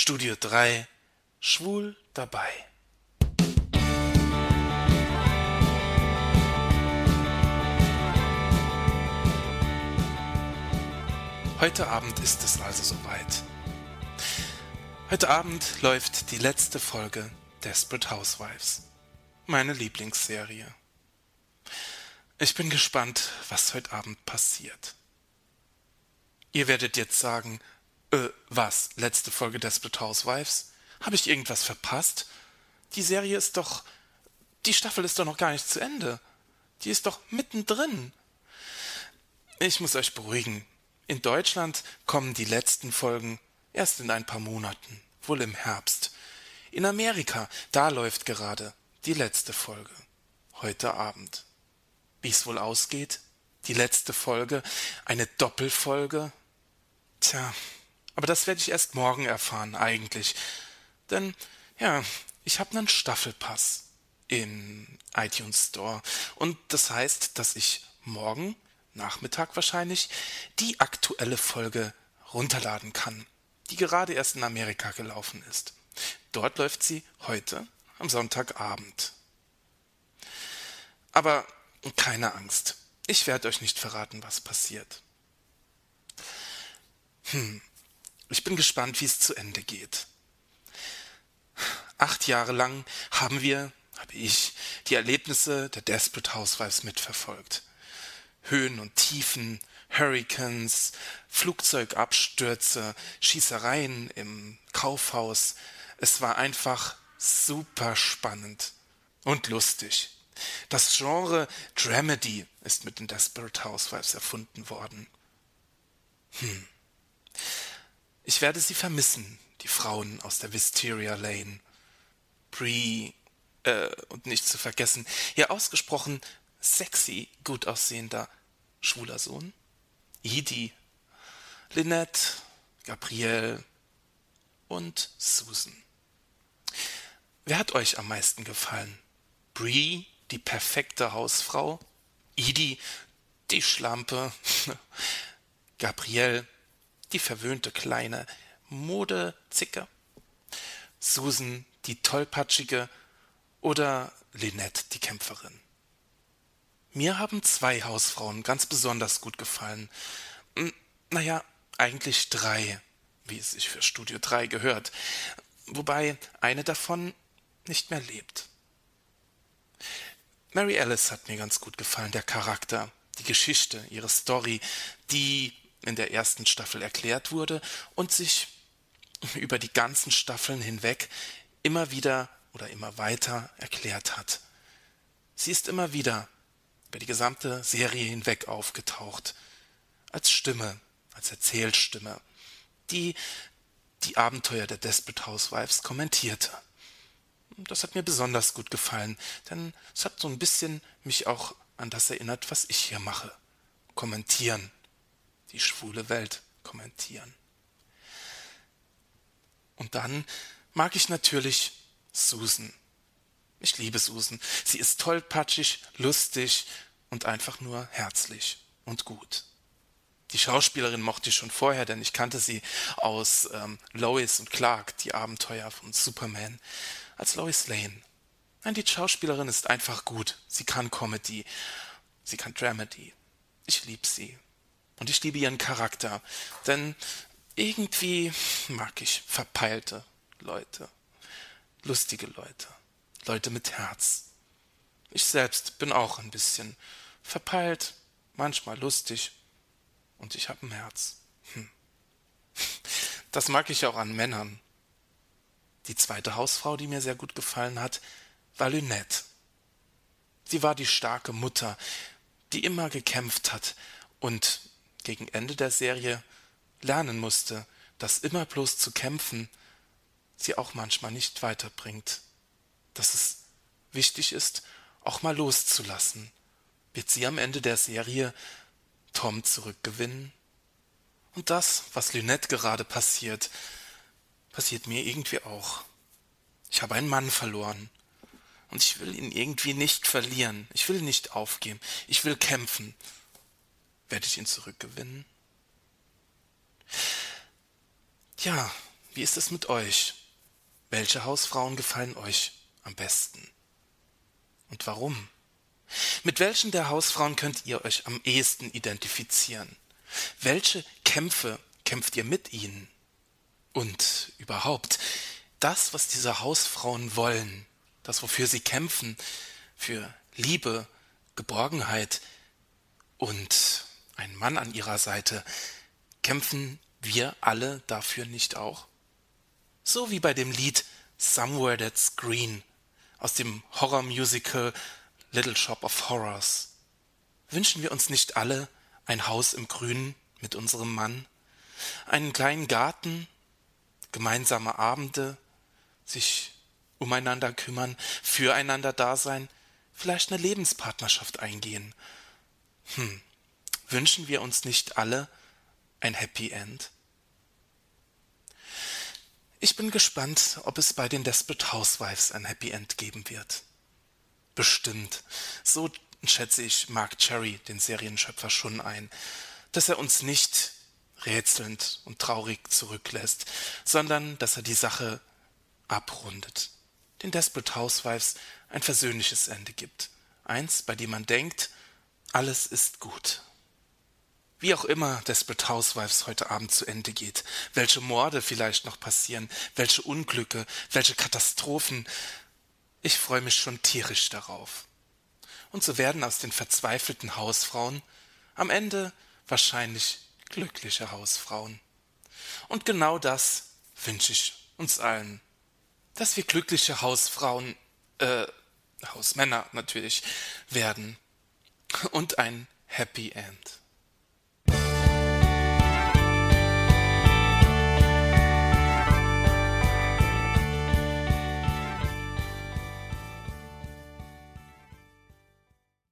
Studio 3 Schwul dabei. Heute Abend ist es also soweit. Heute Abend läuft die letzte Folge Desperate Housewives. Meine Lieblingsserie. Ich bin gespannt, was heute Abend passiert. Ihr werdet jetzt sagen, äh, was? Letzte Folge Desperate Housewives? Habe ich irgendwas verpasst? Die Serie ist doch. Die Staffel ist doch noch gar nicht zu Ende. Die ist doch mittendrin. Ich muss euch beruhigen. In Deutschland kommen die letzten Folgen erst in ein paar Monaten, wohl im Herbst. In Amerika, da läuft gerade die letzte Folge. Heute Abend. Wie es wohl ausgeht? Die letzte Folge? Eine Doppelfolge? Tja, aber das werde ich erst morgen erfahren, eigentlich. Denn, ja, ich habe einen Staffelpass im iTunes Store. Und das heißt, dass ich morgen Nachmittag wahrscheinlich die aktuelle Folge runterladen kann, die gerade erst in Amerika gelaufen ist. Dort läuft sie heute am Sonntagabend. Aber keine Angst, ich werde euch nicht verraten, was passiert. Hm, ich bin gespannt, wie es zu Ende geht. Acht Jahre lang haben wir, habe ich, die Erlebnisse der Desperate Housewives mitverfolgt. Höhen und Tiefen, Hurricanes, Flugzeugabstürze, Schießereien im Kaufhaus. Es war einfach super spannend und lustig. Das Genre Dramedy ist mit den Desperate Housewives erfunden worden. Hm. Ich werde sie vermissen, die Frauen aus der Wisteria Lane. Bree, äh, und nicht zu vergessen, ihr ausgesprochen sexy, gut aussehender schwuler Sohn, Edie, Lynette, Gabrielle und Susan. Wer hat euch am meisten gefallen? Bree, die perfekte Hausfrau, Edie, die Schlampe, Gabrielle, die verwöhnte kleine Modezicke, Susan, die tollpatschige oder Lynette, die Kämpferin. Mir haben zwei Hausfrauen ganz besonders gut gefallen. Hm, naja, eigentlich drei, wie es sich für Studio 3 gehört, wobei eine davon nicht mehr lebt. Mary Alice hat mir ganz gut gefallen, der Charakter, die Geschichte, ihre Story, die in der ersten Staffel erklärt wurde und sich über die ganzen Staffeln hinweg immer wieder oder immer weiter erklärt hat. Sie ist immer wieder über die gesamte Serie hinweg aufgetaucht, als Stimme, als Erzählstimme, die die Abenteuer der Desperate Housewives kommentierte. Das hat mir besonders gut gefallen, denn es hat so ein bisschen mich auch an das erinnert, was ich hier mache. Kommentieren die schwule Welt kommentieren. Und dann mag ich natürlich Susan. Ich liebe Susan. Sie ist tollpatschig, lustig und einfach nur herzlich und gut. Die Schauspielerin mochte ich schon vorher, denn ich kannte sie aus ähm, Lois und Clark, die Abenteuer von Superman, als Lois Lane. Nein, die Schauspielerin ist einfach gut. Sie kann Comedy, sie kann Dramedy. Ich liebe sie. Und ich liebe ihren Charakter, denn irgendwie mag ich verpeilte Leute, lustige Leute, Leute mit Herz. Ich selbst bin auch ein bisschen verpeilt, manchmal lustig und ich habe ein Herz. Hm. Das mag ich auch an Männern. Die zweite Hausfrau, die mir sehr gut gefallen hat, war Lynette. Sie war die starke Mutter, die immer gekämpft hat und gegen Ende der Serie lernen musste, dass immer bloß zu kämpfen sie auch manchmal nicht weiterbringt. Dass es wichtig ist, auch mal loszulassen. Wird sie am Ende der Serie Tom zurückgewinnen? Und das, was Lynette gerade passiert, passiert mir irgendwie auch. Ich habe einen Mann verloren. Und ich will ihn irgendwie nicht verlieren. Ich will nicht aufgeben. Ich will kämpfen. Werde ich ihn zurückgewinnen? Ja, Wie ist es mit euch? Welche Hausfrauen gefallen euch am besten? Und warum? Mit welchen der Hausfrauen könnt ihr euch am ehesten identifizieren? Welche Kämpfe kämpft ihr mit ihnen? Und überhaupt, das, was diese Hausfrauen wollen, das, wofür sie kämpfen, für Liebe, Geborgenheit und ein Mann an ihrer Seite, kämpfen wir alle dafür nicht auch? So wie bei dem Lied Somewhere That's Green aus dem Horrormusical Little Shop of Horrors. Wünschen wir uns nicht alle ein Haus im Grünen mit unserem Mann, einen kleinen Garten, gemeinsame Abende, sich umeinander kümmern, füreinander da sein, vielleicht eine Lebenspartnerschaft eingehen. Hm, wünschen wir uns nicht alle ein Happy End? Ich bin gespannt, ob es bei den Desperate Housewives ein Happy End geben wird. Bestimmt. So schätze ich Mark Cherry, den Serienschöpfer, schon ein, dass er uns nicht rätselnd und traurig zurücklässt, sondern dass er die Sache abrundet. Den Desperate Housewives ein versöhnliches Ende gibt. Eins, bei dem man denkt, alles ist gut. Wie auch immer Desperate Housewives heute Abend zu Ende geht, welche Morde vielleicht noch passieren, welche Unglücke, welche Katastrophen, ich freue mich schon tierisch darauf. Und so werden aus den verzweifelten Hausfrauen am Ende wahrscheinlich glückliche Hausfrauen. Und genau das wünsche ich uns allen, dass wir glückliche Hausfrauen, äh, Hausmänner natürlich werden und ein Happy End.